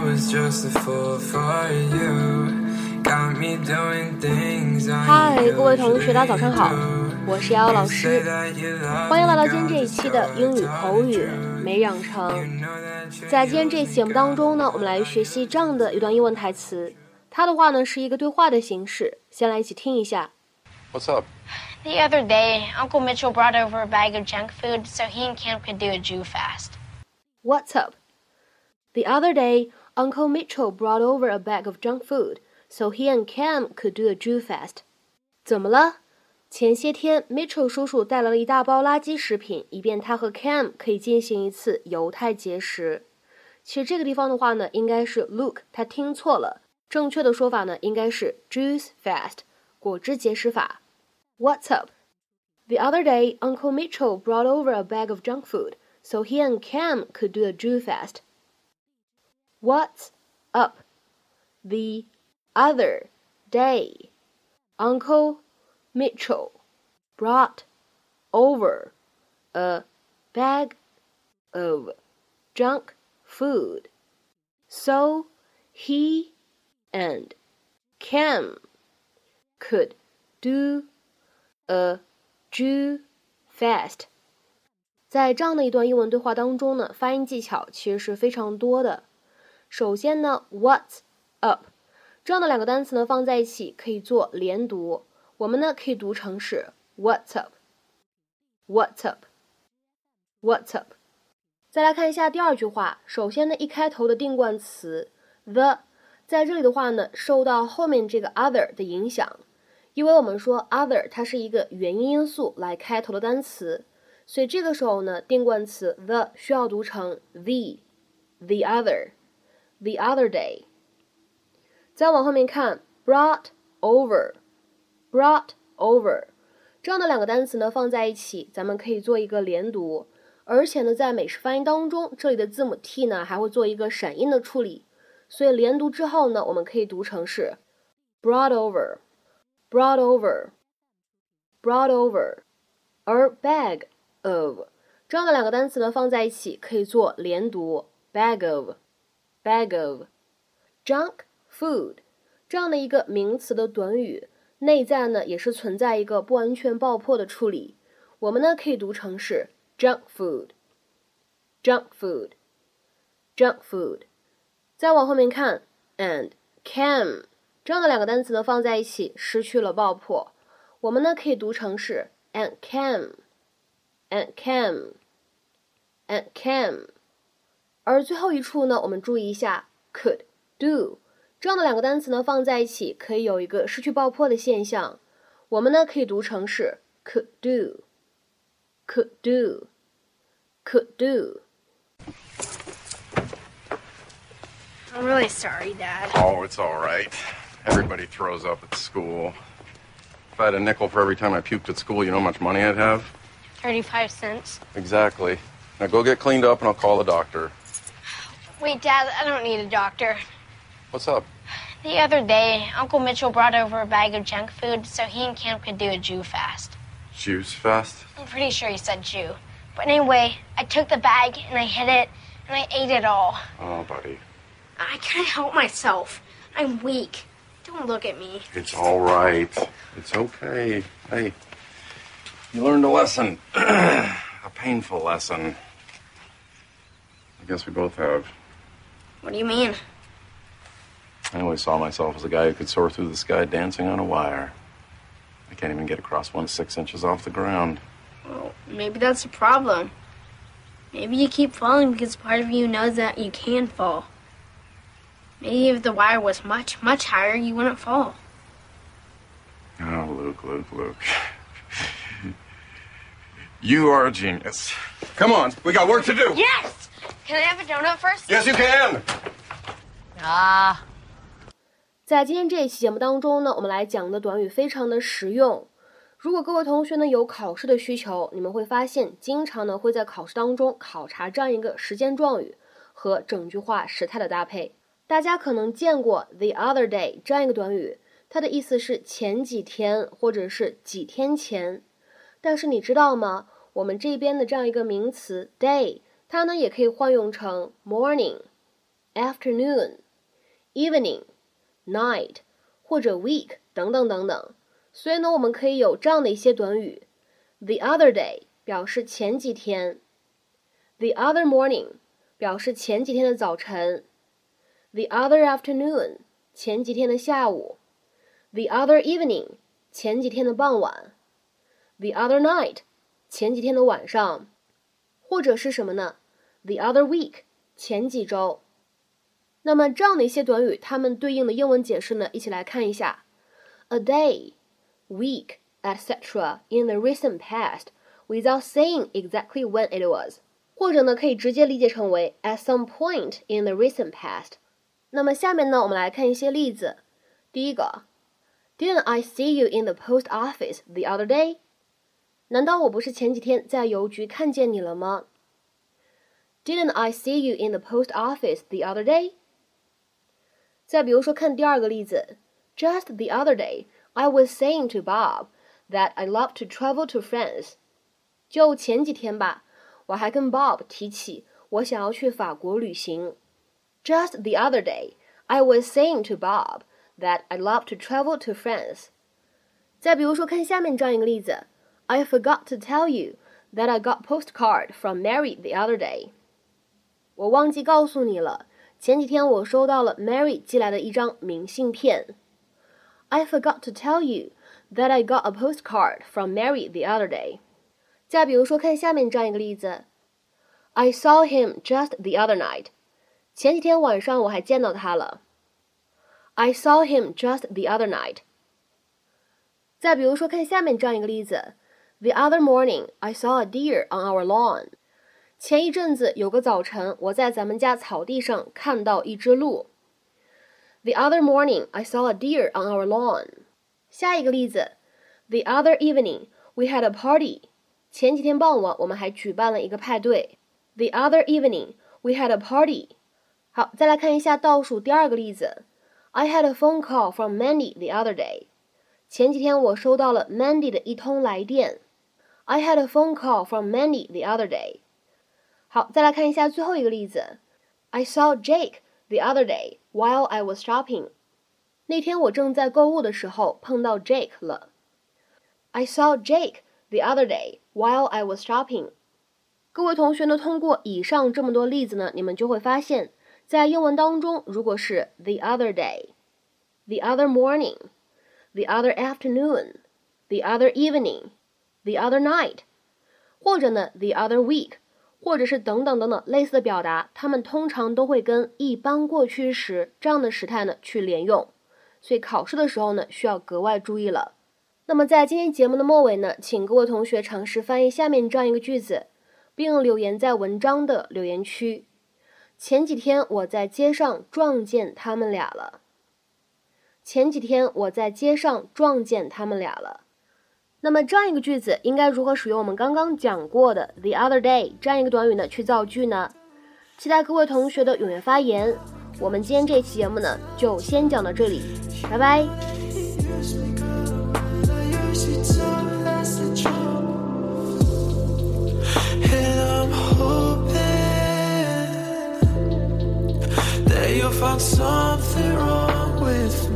嗨，各位同学，大家早上好， usually 我是瑶瑶老 do. 师 Say，that you love 欢迎来到 me, 今天这一 girl, 期的 just 英语 hold 口语 on. 每养成 You。know that you're 在今天这期节目当中呢，我们来学习这样的一段英文台词，它的话呢是一个对话的形式，先来一起听一下。 What's up? The other day, Uncle Mitchell brought over a bag of junk food so he and Cam could do a Jew fast. What's up? The other day, Uncle Mitchell brought over a bag of junk food so he and Cam could do a Jew fast. 怎么了？前些天，Mitchell 叔叔带来了一大包垃圾食品，以便他和 Cam 可以进行一次犹太节食。其实这个地方的话呢，应该是 Luke 他听错了，正确的说法呢应该是 Juice fast 果汁节食法。What's up? The other day, Uncle Mitchell brought over a bag of junk food so he and Cam could do a Jew fast. What's up the other day? Uncle Mitchell brought over a bag of junk food. So he and Cam could do a Jew fast. 在这样的一段英文对话当中呢，发音技巧其实是非常多的。首先呢，What's up 这样的两个单词呢放在一起可以做连读，我们呢可以读成是 What's up，What's up，What's up。再来看一下第二句话，首先呢一开头的定冠词 the 在这里的话呢受到后面这个 other 的影响，因为我们说 other 它是一个元音因素来开头的单词，所以这个时候呢定冠词 the 需要读成 the，the other，the other The other day。再往后面看，brought over，brought over，这样的两个单词呢放在一起，咱们可以做一个连读，而且呢在美式发音当中，这里的字母 t 呢还会做一个闪音的处理，所以连读之后呢，我们可以读成是 brought over，brought over，brought over，而 bag of. 这样的两个单词呢放在一起可以做连读，bag of. Bag of，junk food 这样的一个名词的短语，内在呢也是存在一个不完全爆破的处理，我们呢可以读成是 junk food，junk food，junk food。再往后面看，and cam 这样的两个单词呢放在一起失去了爆破，我们呢可以读成是 and cam，and cam，and cam。而最后一处呢，我们注意一下 could do 这样的两个单词呢放在一起可以有一个失去爆破的现象，我们呢可以读成是 could do，could do，could do。 I'm really sorry, Dad. Oh, it's all right. Everybody throws up at school. If I had a nickel for every time I puked at school, you know how much money I'd have? 35 cents. Exactly. Now go get cleaned up and I'll call the doctor. Wait, Dad, I don't need a doctor. What's up? The other day, Uncle Mitchell brought over a bag of junk food so he and Cam could do a Jew fast. Juice fast? I'm pretty sure he said Jew. But anyway, I took the bag and I hid it and I ate it all. Oh, buddy. I can't help myself. I'm weak. Don't look at me. It's all right. It's okay. Hey, you learned a lesson. a painful lesson. I guess we both have. What do you mean? I always saw myself as a guy who could soar through the sky dancing on a wire. I can't even get across one six inches off the ground. Well, maybe that's the problem. Maybe you keep falling because part of you knows that you can fall. Maybe if the wire was much, much higher, you wouldn't fall. Oh, Luke, Luke, Luke. you are a genius. Come on, we got work to do. Yes! Can I have a donut first? Yes, you can. 啊在今天这一期节目当中呢，我们来讲的短语非常的实用。如果各位同学呢有考试的需求，你们会发现经常呢会在考试当中考察这样一个时间状语和整句话时态的搭配。大家可能见过 the other day 这样一个短语，它的意思是前几天或者是几天前。但是你知道吗？我们这边的这样一个名词 day，它呢也可以换用成 morning、afternoon、evening、night 或者 week 等等等等。所以呢，我们可以有这样的一些短语：the other day 表示前几天；the other morning 表示前几天的早晨；the other afternoon 前几天的下午；the other evening 前几天的傍晚；the other night 前几天的晚上，或者是什么呢？the other week 前几周。那么这样的一些短语，它们对应的英文解释呢，一起来看一下：a day。week, etc. in the recent past without saying exactly when it was，或者呢可以直接理解成为 at some point in the recent past。那么下面呢我们来看一些例子。第一个，Didn't I see you in the post office the other day？难道我不是前几天在邮局看见你了吗？Didn't I see you in the post office the other day？ 再比如说看第二个例子，Just the other day。I was saying to Bob that I love to travel to France。就前几天吧，我还跟 Bob 提起我想要去法国旅行。Just the other day, I was saying to Bob that I love to travel to France。再比如说，看下面这样一个例子：I forgot to tell you that I got postcard from Mary the other day。我忘记告诉你了， 前几天我收到了 Mary 寄来的一张明信片。I forgot to tell you that I got a postcard from Mary the other day。再比如说，看下面这样一个例子：I saw him just the other night。前几天晚上我还见到他了。I saw him just the other night。再比如说，看下面这样一个例子：The other morning I saw a deer on our lawn。 前一阵子有个早晨，我在咱们家草地上看到一只鹿。The other morning, I saw a deer on our lawn. 下一个例子，The other evening, we had a party. 前几天傍晚，我们还举办了一个派对。The other evening, we had a party. 好，再来看一下倒数第二个例子，I had a phone call from Mandy the other day. 前几天我收到了 Mandy 的一通来电。I had a phone call from Mandy the other day. 好，再来看一下最后一个例子，I saw Jake the other day while I was shopping. 那天我正在购物的时候碰到 Jake 了。I saw Jake the other day while I was shopping. 各位同学呢，通过以上这么多例子呢，你们就会发现，在英文当中，如果是 the other day、the other morning、the other afternoon、the other evening、the other night，或者呢 the other week。 或者是等等等等类似的表达，它们通常都会跟一般过去时这样的时态呢去连用，所以考试的时候呢需要格外注意了。那么在今天节目的末尾呢，请各位同学尝试翻译下面这样一个句子，并留言在文章的留言区。前几天我在街上撞见他们俩了。前几天我在街上撞见他们俩了。那么这样一个句子应该如何使用我们刚刚讲过的 the other day 这样一个短语呢去造句呢？期待各位同学的踊跃发言。我们今天这期节目呢就先讲到这里，拜拜。You'll find something wrong with